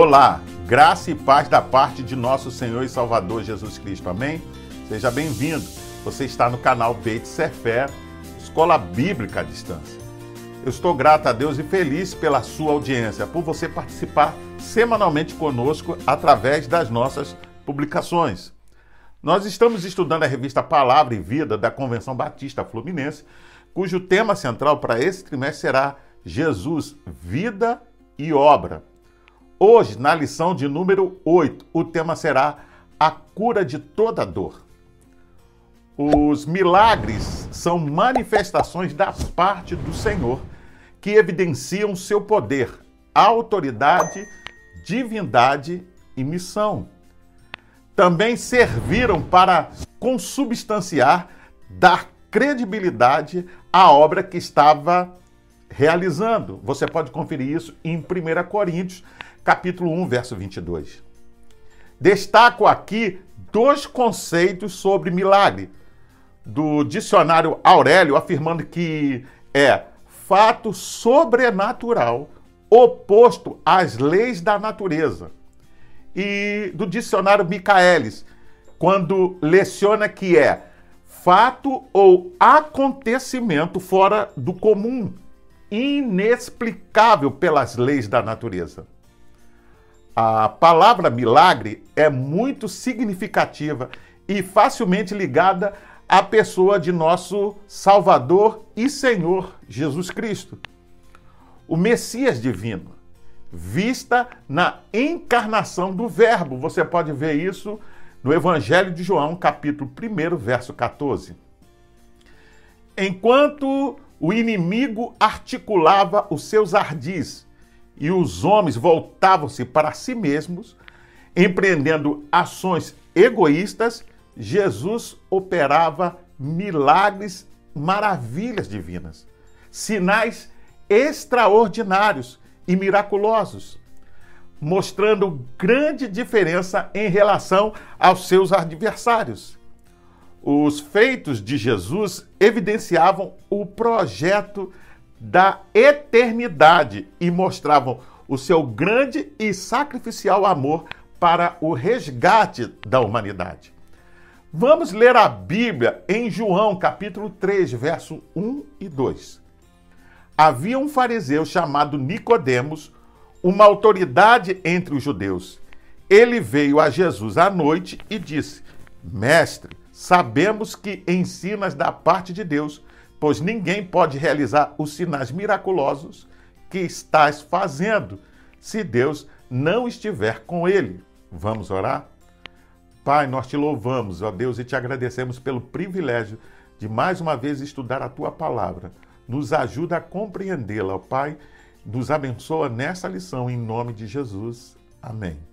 Olá, graça e paz da parte de nosso Senhor e Salvador Jesus Cristo. Amém? Seja bem-vindo. Você está no canal Beit Sefer, Escola Bíblica à Distância. Eu estou grato a Deus e feliz pela sua audiência, por você participar semanalmente conosco através das nossas publicações. Nós estamos estudando a revista Palavra e Vida da Convenção Batista Fluminense, cujo tema central para esse trimestre será Jesus, Vida e Obra. Hoje, na lição de número 8, o tema será a cura de toda dor. Os milagres são manifestações da parte do Senhor que evidenciam seu poder, autoridade, divindade e missão. Também serviram para consubstanciar, dar credibilidade à obra que estava realizando. Você pode conferir isso em 1 Coríntios, capítulo 1, verso 22. Destaco aqui dois conceitos sobre milagre do dicionário Aurélio, afirmando que é fato sobrenatural oposto às leis da natureza. E do dicionário Michaelis, quando leciona que é fato ou acontecimento fora do comum, inexplicável pelas leis da natureza. A palavra milagre é muito significativa e facilmente ligada à pessoa de nosso Salvador e Senhor Jesus Cristo. O Messias divino, vista na encarnação do Verbo. Você pode ver isso no Evangelho de João, capítulo 1, verso 14. Enquanto o inimigo articulava os seus ardis e os homens voltavam-se para si mesmos, empreendendo ações egoístas, Jesus operava milagres, maravilhas divinas, sinais extraordinários e miraculosos, mostrando grande diferença em relação aos seus adversários. Os feitos de Jesus evidenciavam o projeto da eternidade e mostravam o seu grande e sacrificial amor para o resgate da humanidade. Vamos ler a Bíblia em João, capítulo 3, verso 1 e 2. Havia um fariseu chamado Nicodemos, uma autoridade entre os judeus. Ele veio a Jesus à noite e disse: Mestre, sabemos que ensinas da parte de Deus, pois ninguém pode realizar os sinais miraculosos que estás fazendo se Deus não estiver com ele. Vamos orar? Pai, nós te louvamos, ó Deus, e te agradecemos pelo privilégio de mais uma vez estudar a tua palavra. Nos ajuda a compreendê-la, ó Pai. Nos abençoa nessa lição, em nome de Jesus. Amém.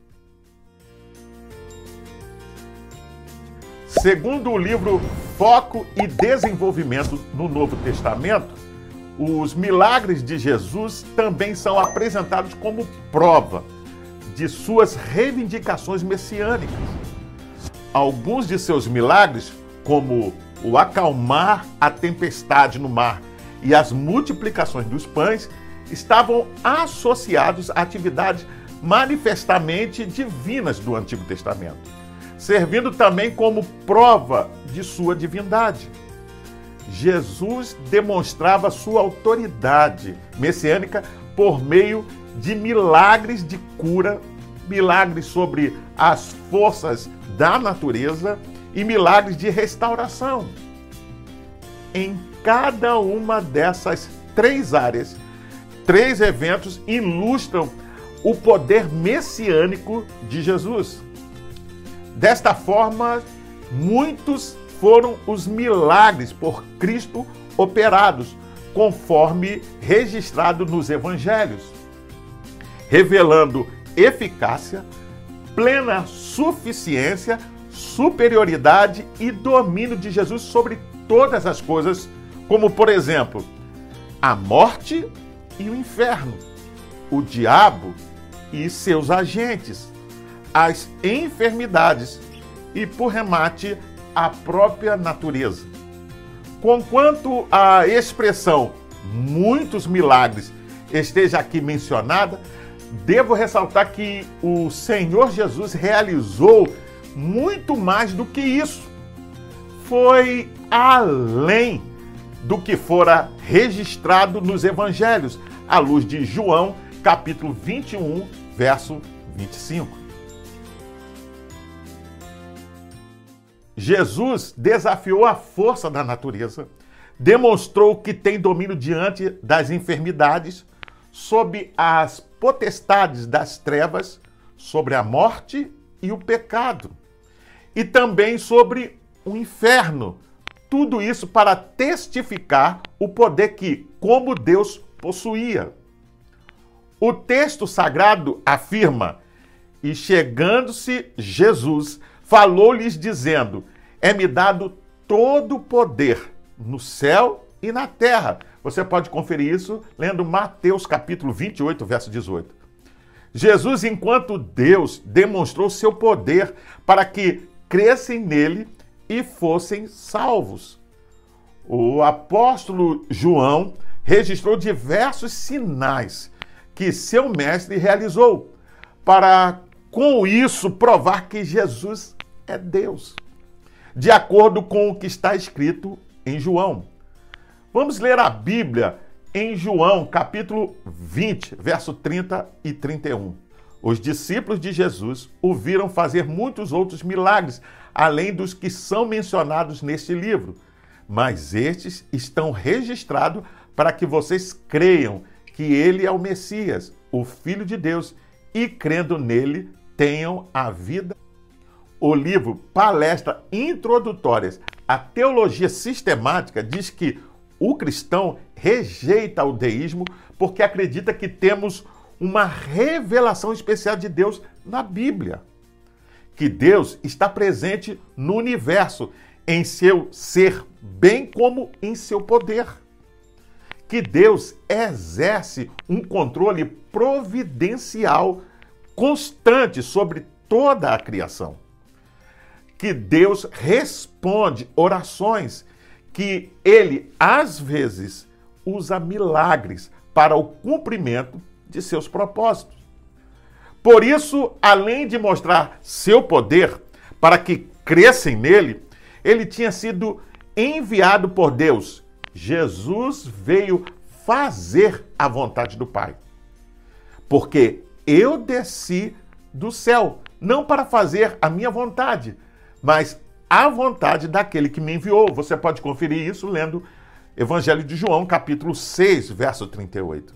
Segundo o livro Foco e Desenvolvimento no Novo Testamento, os milagres de Jesus também são apresentados como prova de suas reivindicações messiânicas. Alguns de seus milagres, como o acalmar a tempestade no mar e as multiplicações dos pães, estavam associados a atividades manifestamente divinas do Antigo Testamento servindo também como prova de sua divindade. Jesus demonstrava sua autoridade messiânica por meio de milagres de cura, milagres sobre as forças da natureza e milagres de restauração. Em cada uma dessas três áreas, três eventos ilustram o poder messiânico de Jesus. Desta forma, muitos foram os milagres por Cristo operados, conforme registrado nos evangelhos, revelando eficácia, plena suficiência, superioridade e domínio de Jesus sobre todas as coisas, como por exemplo, a morte e o inferno, o diabo e seus agentes, as enfermidades e, por remate, a própria natureza. Conquanto a expressão muitos milagres esteja aqui mencionada, devo ressaltar que o Senhor Jesus realizou muito mais do que isso. Foi além do que fora registrado nos evangelhos, à luz de João, capítulo 21, verso 25. Jesus desafiou a força da natureza, demonstrou que tem domínio diante das enfermidades, sob as potestades das trevas, sobre a morte e o pecado, e também sobre o inferno. Tudo isso para testificar o poder que, como Deus, possuía. O texto sagrado afirma: E chegando-se Jesus, falou-lhes dizendo: É-me dado todo o poder no céu e na terra. Você pode conferir isso lendo Mateus capítulo 28, verso 18. Jesus, enquanto Deus, demonstrou seu poder para que crescem nele e fossem salvos. O apóstolo João registrou diversos sinais que seu mestre realizou para com isso provar que Jesus é Deus, de acordo com o que está escrito em João. Vamos ler a Bíblia em João, capítulo 20, verso 30 e 31. Os discípulos de Jesus o viram fazer muitos outros milagres, além dos que são mencionados neste livro. Mas estes estão registrados para que vocês creiam que ele é o Messias, o Filho de Deus, e crendo nele, tenham a vida o livro Palestra Introdutórias à Teologia Sistemática diz que o cristão rejeita o deísmo porque acredita que temos uma revelação especial de Deus na Bíblia. Que Deus está presente no universo, em seu ser, bem como em seu poder. Que Deus exerce um controle providencial constante sobre toda a criação que Deus responde orações, que ele às vezes usa milagres para o cumprimento de seus propósitos. Por isso, além de mostrar seu poder para que crescem nele, ele tinha sido enviado por Deus. Jesus veio fazer a vontade do Pai. Porque eu desci do céu, não para fazer a minha vontade, mas a vontade daquele que me enviou. Você pode conferir isso lendo Evangelho de João, capítulo 6, verso 38.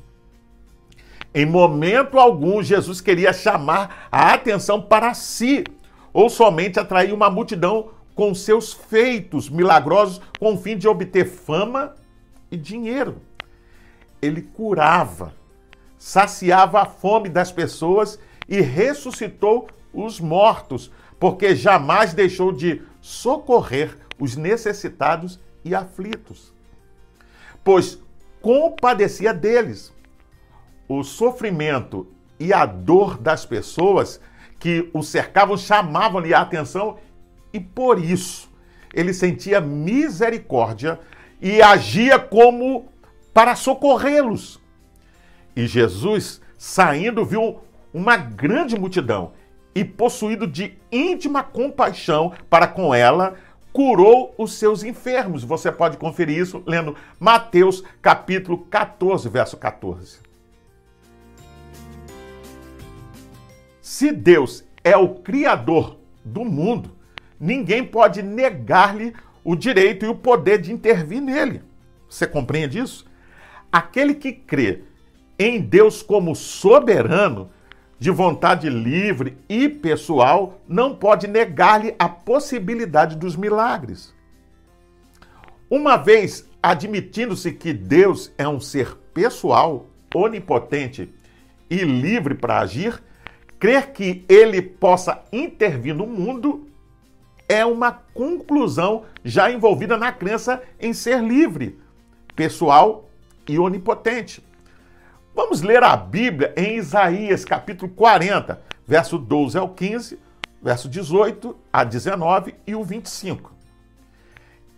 Em momento algum, Jesus queria chamar a atenção para si, ou somente atrair uma multidão com seus feitos milagrosos com o fim de obter fama e dinheiro. Ele curava, saciava a fome das pessoas e ressuscitou os mortos, porque jamais deixou de socorrer os necessitados e aflitos, pois compadecia deles. O sofrimento e a dor das pessoas que o cercavam chamavam-lhe a atenção e por isso ele sentia misericórdia e agia como para socorrê-los. E Jesus, saindo, viu uma grande multidão e, possuído de íntima compaixão para com ela, curou os seus enfermos. Você pode conferir isso lendo Mateus capítulo 14, verso 14. Se Deus é o criador do mundo, ninguém pode negar-lhe o direito e o poder de intervir nele. Você compreende isso? Aquele que crê em Deus como soberano de vontade livre e pessoal não pode negar-lhe a possibilidade dos milagres. Uma vez admitindo-se que Deus é um ser pessoal, onipotente e livre para agir, crer que ele possa intervir no mundo é uma conclusão já envolvida na crença em ser livre, pessoal e onipotente. Vamos ler a Bíblia em Isaías capítulo 40, verso 12 ao 15, verso 18 a 19 e o 25.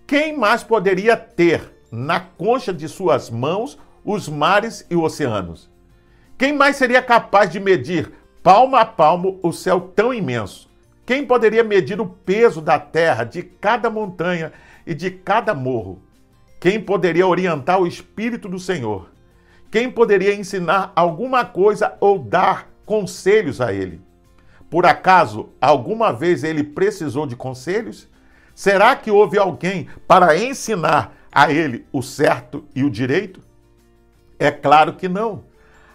Quem mais poderia ter na concha de suas mãos os mares e oceanos? Quem mais seria capaz de medir palmo a palmo o céu tão imenso? Quem poderia medir o peso da terra, de cada montanha e de cada morro? Quem poderia orientar o Espírito do Senhor? Quem poderia ensinar alguma coisa ou dar conselhos a ele? Por acaso, alguma vez ele precisou de conselhos? Será que houve alguém para ensinar a ele o certo e o direito? É claro que não.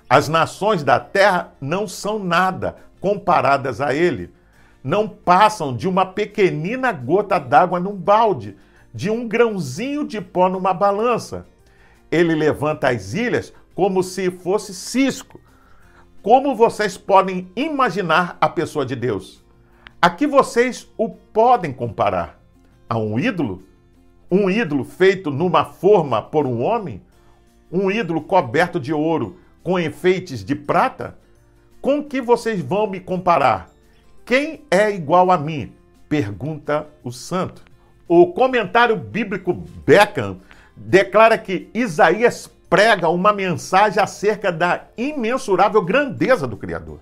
As nações da terra não são nada comparadas a ele. Não passam de uma pequenina gota d'água num balde, de um grãozinho de pó numa balança. Ele levanta as ilhas como se fosse cisco como vocês podem imaginar a pessoa de Deus? A que vocês o podem comparar? A um ídolo? Um ídolo feito numa forma por um homem? Um ídolo coberto de ouro com enfeites de prata? Com que vocês vão me comparar? Quem é igual a mim? Pergunta o santo. O comentário bíblico Beckham declara que Isaías prega uma mensagem acerca da imensurável grandeza do Criador.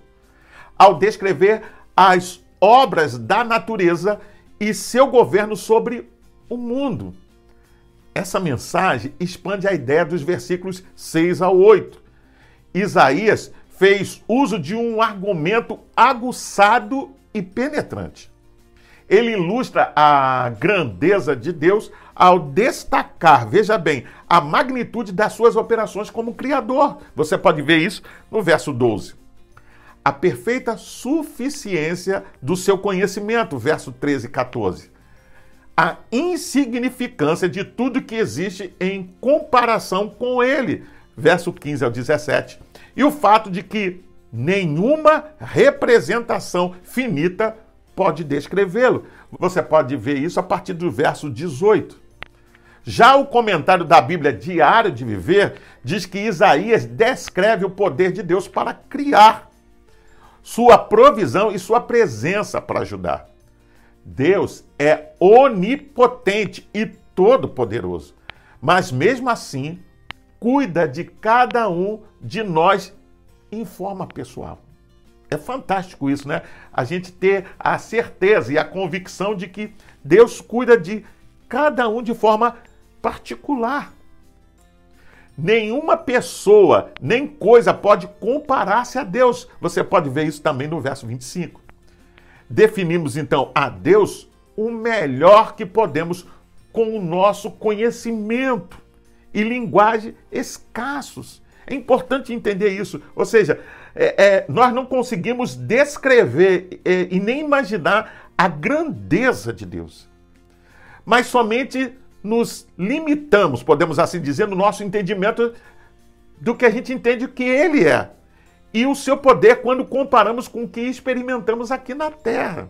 Ao descrever as obras da natureza e seu governo sobre o mundo. Essa mensagem expande a ideia dos versículos 6 a 8. Isaías fez uso de um argumento aguçado e penetrante. Ele ilustra a grandeza de Deus ao destacar, veja bem, a magnitude das suas operações como Criador. Você pode ver isso no verso 12. A perfeita suficiência do seu conhecimento, verso 13 e 14. A insignificância de tudo que existe em comparação com ele, verso 15 ao 17. E o fato de que nenhuma representação finita pode descrevê-lo. Você pode ver isso a partir do verso 18. Já o comentário da Bíblia Diário de Viver diz que Isaías descreve o poder de Deus para criar, sua provisão e sua presença para ajudar. Deus é onipotente e todo-poderoso, mas mesmo assim cuida de cada um de nós em forma pessoal. É fantástico isso, né? A gente ter a certeza e a convicção de que Deus cuida de cada um de forma particular. Nenhuma pessoa nem coisa pode comparar-se a Deus. Você pode ver isso também no verso 25. Definimos então a Deus o melhor que podemos com o nosso conhecimento e linguagem escassos. É importante entender isso. Ou seja, é, é, nós não conseguimos descrever é, e nem imaginar a grandeza de Deus. Mas somente nos limitamos, podemos assim dizer, no nosso entendimento do que a gente entende que ele é. E o seu poder quando comparamos com o que experimentamos aqui na Terra.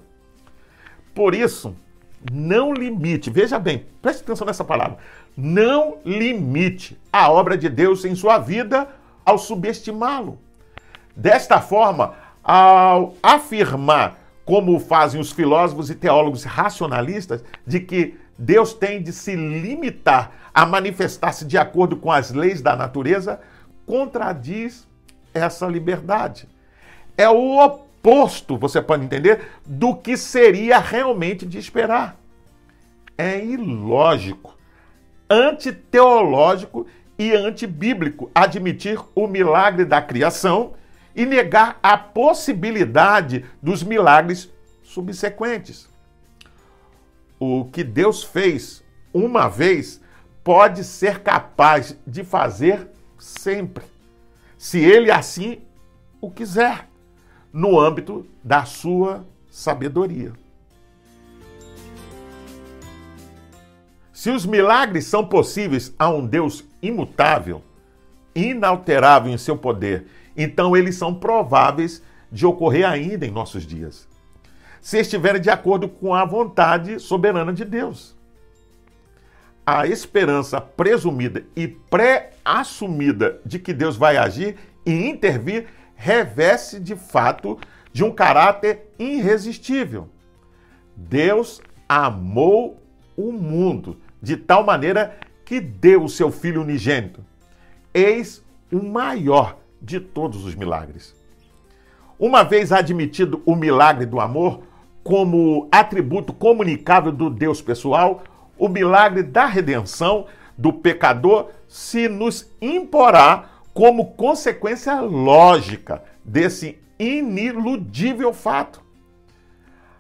Por isso, não limite, veja bem, preste atenção nessa palavra. Não limite a obra de Deus em sua vida ao subestimá-lo. Desta forma, ao afirmar, como fazem os filósofos e teólogos racionalistas, de que Deus tem de se limitar a manifestar-se de acordo com as leis da natureza, contradiz essa liberdade. É o oposto, você pode entender, do que seria realmente de esperar. É ilógico, antiteológico e antibíblico admitir o milagre da criação e negar a possibilidade dos milagres subsequentes o que Deus fez uma vez pode ser capaz de fazer sempre, se ele assim o quiser, no âmbito da sua sabedoria. Se os milagres são possíveis a um Deus imutável, inalterável em seu poder, então eles são prováveis de ocorrer ainda em nossos dias se estiverem de acordo com a vontade soberana de Deus. A esperança presumida e pré-assumida de que Deus vai agir e intervir reveste de fato de um caráter irresistível. Deus amou o mundo de tal maneira que deu o seu Filho unigênito. Eis o maior de todos os milagres. Uma vez admitido o milagre do amor como atributo comunicável do Deus pessoal, o milagre da redenção do pecador se nos imporá como consequência lógica desse iniludível fato.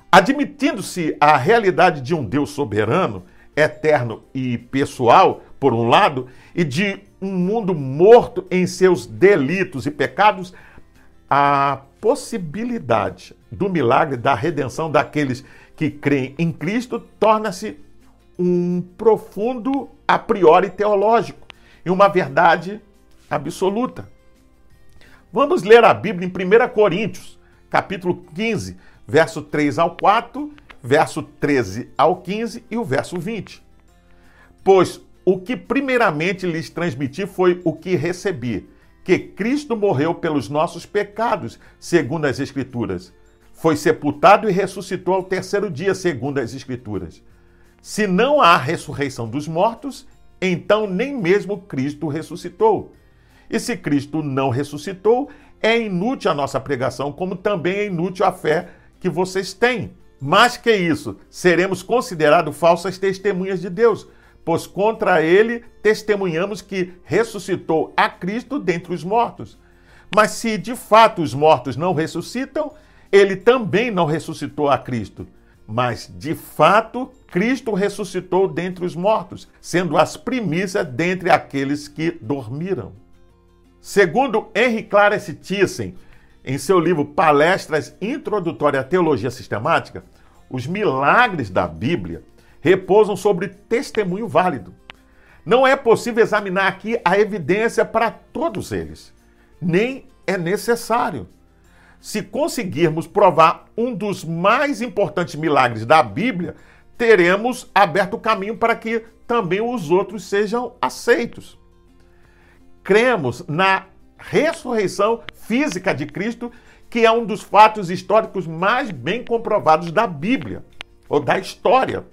Admitindo-se a realidade de um Deus soberano, eterno e pessoal, por um lado, e de um mundo morto em seus delitos e pecados, a possibilidade do milagre da redenção daqueles que creem em Cristo torna-se um profundo a priori teológico e uma verdade absoluta. Vamos ler a Bíblia em 1 Coríntios, capítulo 15, verso 3 ao 4, verso 13 ao 15 e o verso 20. Pois o que primeiramente lhes transmiti foi o que recebi, que Cristo morreu pelos nossos pecados, segundo as Escrituras. Foi sepultado e ressuscitou ao terceiro dia, segundo as Escrituras. Se não há ressurreição dos mortos, então nem mesmo Cristo ressuscitou. E se Cristo não ressuscitou, é inútil a nossa pregação, como também é inútil a fé que vocês têm. Mais que isso, seremos considerados falsas testemunhas de Deus, pois contra ele testemunhamos que ressuscitou a Cristo dentre os mortos. Mas se de fato os mortos não ressuscitam, ele também não ressuscitou a Cristo. Mas de fato, Cristo ressuscitou dentre os mortos, sendo as primícias dentre aqueles que dormiram. Segundo Henry Clarence Thyssen, em seu livro Palestras Introdutórias à Teologia Sistemática, os milagres da Bíblia repousam sobre testemunho válido. Não é possível examinar aqui a evidência para todos eles, nem é necessário. Se conseguirmos provar um dos mais importantes milagres da Bíblia, teremos aberto o caminho para que também os outros sejam aceitos. Cremos na ressurreição física de Cristo, que é um dos fatos históricos mais bem comprovados da Bíblia ou da história.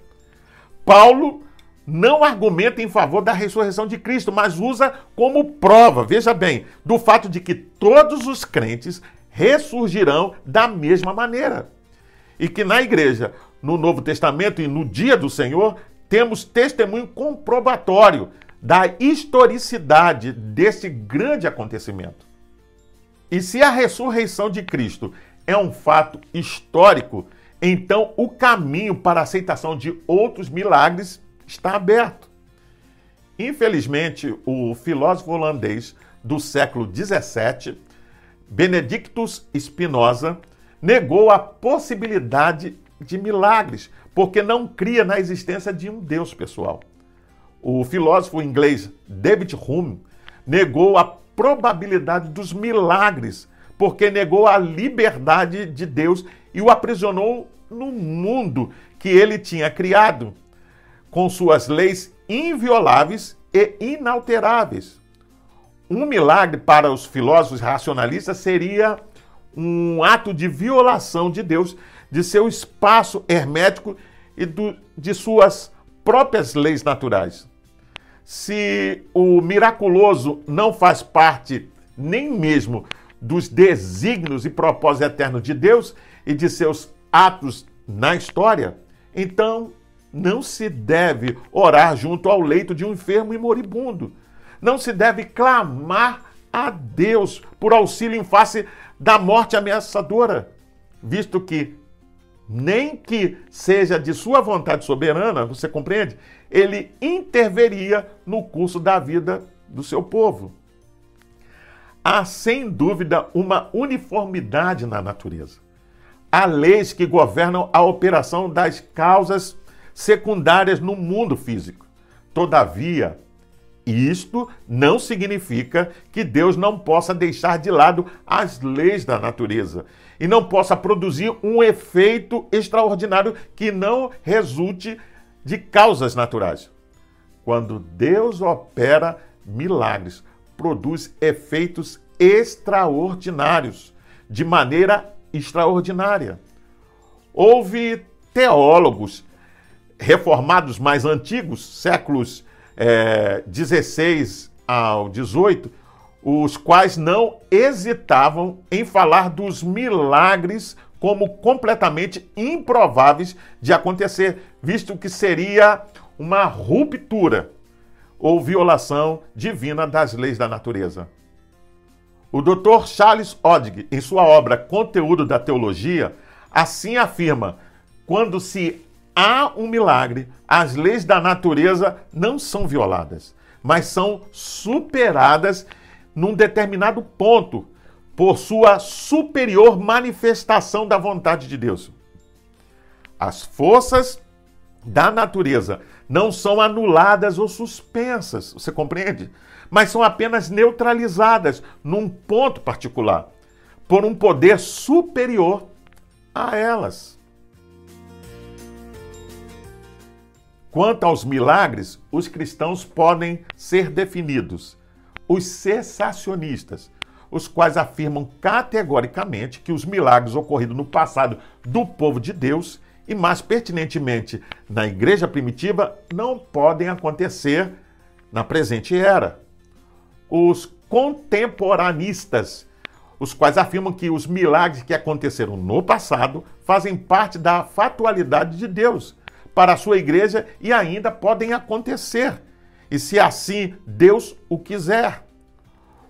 Paulo não argumenta em favor da ressurreição de Cristo, mas usa como prova, veja bem, do fato de que todos os crentes ressurgirão da mesma maneira. E que na igreja, no Novo Testamento e no dia do Senhor, temos testemunho comprobatório da historicidade desse grande acontecimento. E se a ressurreição de Cristo é um fato histórico, então o caminho para a aceitação de outros milagres está aberto. Infelizmente, o filósofo holandês do século XVII, Benedictus Spinoza, negou a possibilidade de milagres, porque não cria na existência de um Deus pessoal. O filósofo inglês David Hume negou a probabilidade dos milagres, porque negou a liberdade de Deus e o aprisionou no mundo que ele tinha criado, com suas leis invioláveis e inalteráveis. Um milagre para os filósofos racionalistas seria um ato de violação de Deus, de seu espaço hermético e do, de suas próprias leis naturais se o miraculoso não faz parte nem mesmo dos desígnios e propósitos eternos de Deus e de seus atos na história, então não se deve orar junto ao leito de um enfermo e moribundo. Não se deve clamar a Deus por auxílio em face da morte ameaçadora, visto que nem que seja de sua vontade soberana, você compreende? Ele interveria no curso da vida do seu povo. Há sem dúvida uma uniformidade na natureza. Há leis que governam a operação das causas secundárias no mundo físico. Todavia, isto não significa que Deus não possa deixar de lado as leis da natureza e não possa produzir um efeito extraordinário que não resulte de causas naturais. Quando Deus opera milagres, produz efeitos extraordinários, de maneira extraordinária. Houve teólogos reformados mais antigos, séculos é, 16 ao 18, os quais não hesitavam em falar dos milagres como completamente improváveis de acontecer, visto que seria uma ruptura ou violação divina das leis da natureza. O Dr. Charles Oddig, em sua obra Conteúdo da Teologia, assim afirma: quando se há um milagre, as leis da natureza não são violadas, mas são superadas num determinado ponto por sua superior manifestação da vontade de Deus. As forças da natureza não são anuladas ou suspensas, você compreende? Mas são apenas neutralizadas num ponto particular, por um poder superior a elas. Quanto aos milagres, os cristãos podem ser definidos os cessacionistas, os quais afirmam categoricamente que os milagres ocorridos no passado do povo de Deus e, mais pertinentemente, na igreja primitiva, não podem acontecer na presente era. Os contemporanistas, os quais afirmam que os milagres que aconteceram no passado fazem parte da fatualidade de Deus para a sua igreja e ainda podem acontecer e se assim Deus o quiser.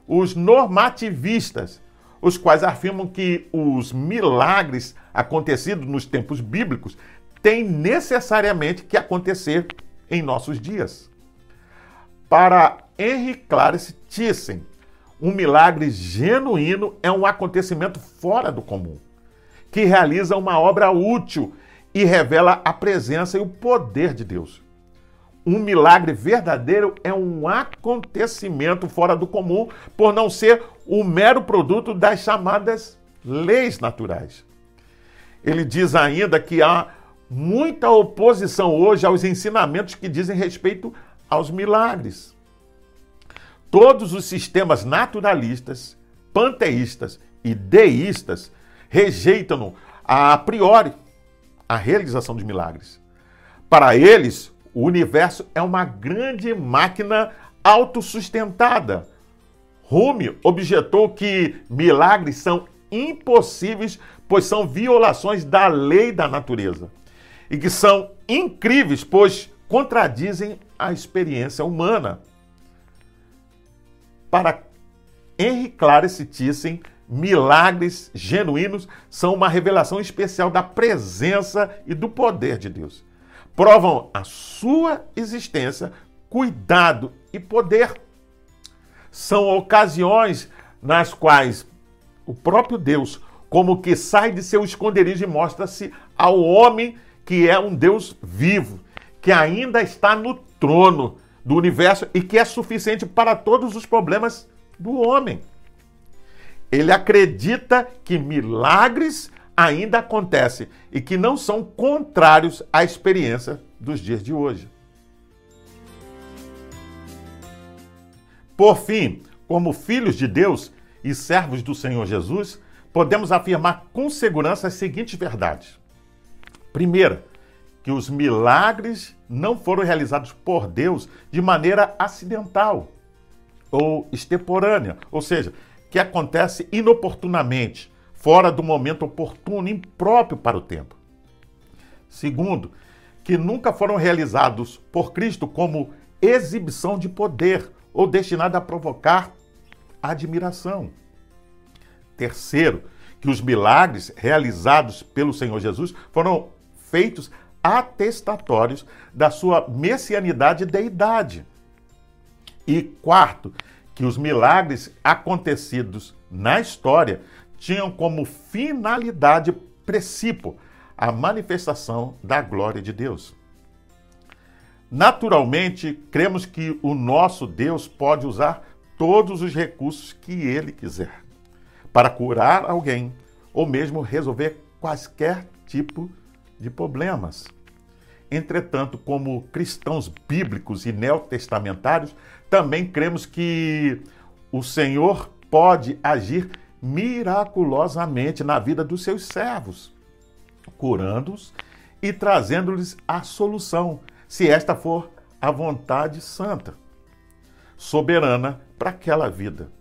Os normativistas, os quais afirmam que os milagres acontecidos nos tempos bíblicos têm necessariamente que acontecer em nossos dias. Para Henry Clarence Thyssen, um milagre genuíno é um acontecimento fora do comum, que realiza uma obra útil e revela a presença e o poder de Deus. Um milagre verdadeiro é um acontecimento fora do comum, por não ser o mero produto das chamadas leis naturais. Ele diz ainda que há muita oposição hoje aos ensinamentos que dizem respeito aos milagres. Todos os sistemas naturalistas, panteístas e deístas rejeitam a priori a realização de milagres. Para eles, o universo é uma grande máquina autossustentada. Hume objetou que milagres são impossíveis, pois são violações da lei da natureza. E que são incríveis, pois contradizem a experiência humana. Para Henry Clarence Thyssen, milagres genuínos são uma revelação especial da presença e do poder de Deus provam a sua existência, cuidado e poder. São ocasiões nas quais o próprio Deus, como que sai de seu esconderijo e mostra-se ao homem que é um Deus vivo, que ainda está no trono do universo e que é suficiente para todos os problemas do homem. Ele acredita que milagres ainda acontecem e que não são contrários à experiência dos dias de hoje. Por fim, como filhos de Deus e servos do Senhor Jesus, podemos afirmar com segurança as seguintes verdades. Primeira, que os milagres não foram realizados por Deus de maneira acidental ou extemporânea, ou seja, que acontece inoportunamente, fora do momento oportuno, impróprio para o tempo. Segundo, que nunca foram realizados por Cristo como exibição de poder ou destinado a provocar admiração. Terceiro, que os milagres realizados pelo Senhor Jesus foram feitos atestatórios da sua messianidade e deidade. E quarto, que os milagres acontecidos na história tinham como finalidade princípio a manifestação da glória de Deus. Naturalmente, cremos que o nosso Deus pode usar todos os recursos que ele quiser para curar alguém ou mesmo resolver quaisquer tipo de problemas. Entretanto, como cristãos bíblicos e neotestamentários, também cremos que o Senhor pode agir miraculosamente na vida dos seus servos, curando-os e trazendo-lhes a solução, se esta for a vontade santa, soberana para aquela vida.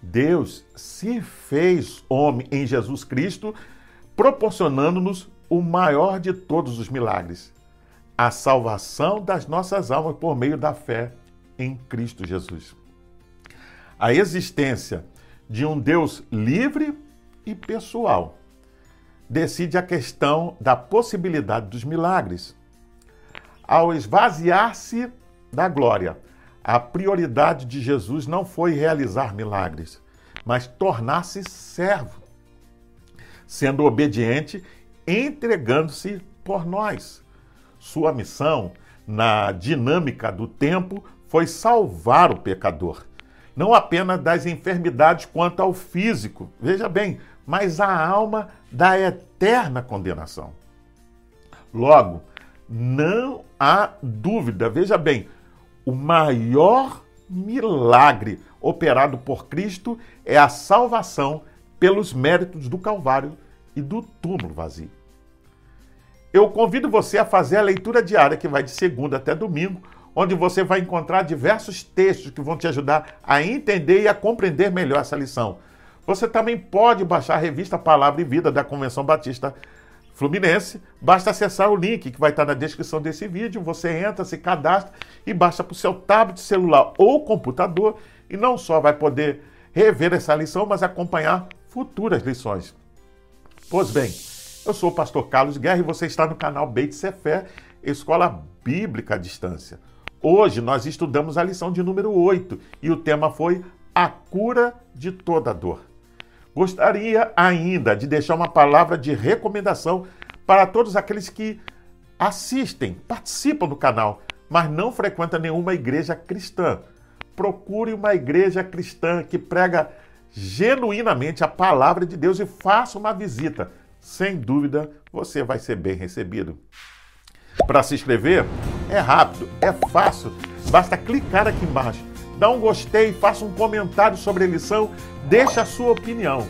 Deus se fez homem em Jesus Cristo, proporcionando-nos o maior de todos os milagres, a salvação das nossas almas por meio da fé em Cristo Jesus. A existência de um Deus livre e pessoal decide a questão da possibilidade dos milagres. Ao esvaziar-se da glória, a prioridade de Jesus não foi realizar milagres, mas tornar-se servo, sendo obediente, entregando-se por nós. Sua missão, na dinâmica do tempo, foi salvar o pecador, não apenas das enfermidades quanto ao físico, veja bem, mas a alma da eterna condenação. Logo, não há dúvida, veja bem, o maior milagre operado por Cristo é a salvação pelos méritos do Calvário e do túmulo vazio. Eu convido você a fazer a leitura diária, que vai de segunda até domingo, onde você vai encontrar diversos textos que vão te ajudar a entender e a compreender melhor essa lição. Você também pode baixar a revista Palavra e Vida da Convenção Batista Fluminense. Basta acessar o link que vai estar na descrição desse vídeo. Você entra, se cadastra e baixa para o seu tablet, celular ou computador. E não só vai poder rever essa lição, mas acompanhar futuras lições. Pois bem, eu sou o pastor Carlos Guerra e você está no canal Beit Sefer, Escola Bíblica à Distância. Hoje nós estudamos a lição de número 8 e o tema foi a cura de toda dor. Gostaria ainda de deixar uma palavra de recomendação para todos aqueles que assistem, participam do canal, mas não frequentam nenhuma igreja cristã. Procure uma igreja cristã que prega genuinamente a palavra de Deus e faça uma visita. Sem dúvida, você vai ser bem recebido. Para se inscrever, é rápido, é fácil. Basta clicar aqui embaixo dá um gostei, faça um comentário sobre a lição, deixe a sua opinião.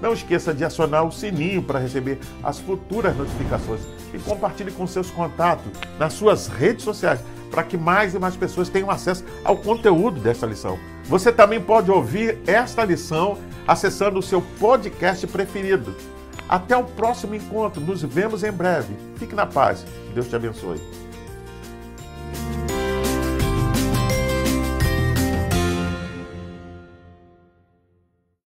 Não esqueça de acionar o sininho para receber as futuras notificações e compartilhe com seus contatos nas suas redes sociais para que mais e mais pessoas tenham acesso ao conteúdo dessa lição. Você também pode ouvir esta lição acessando o seu podcast preferido. Até o próximo encontro, nos vemos em breve. Fique na paz. Deus te abençoe.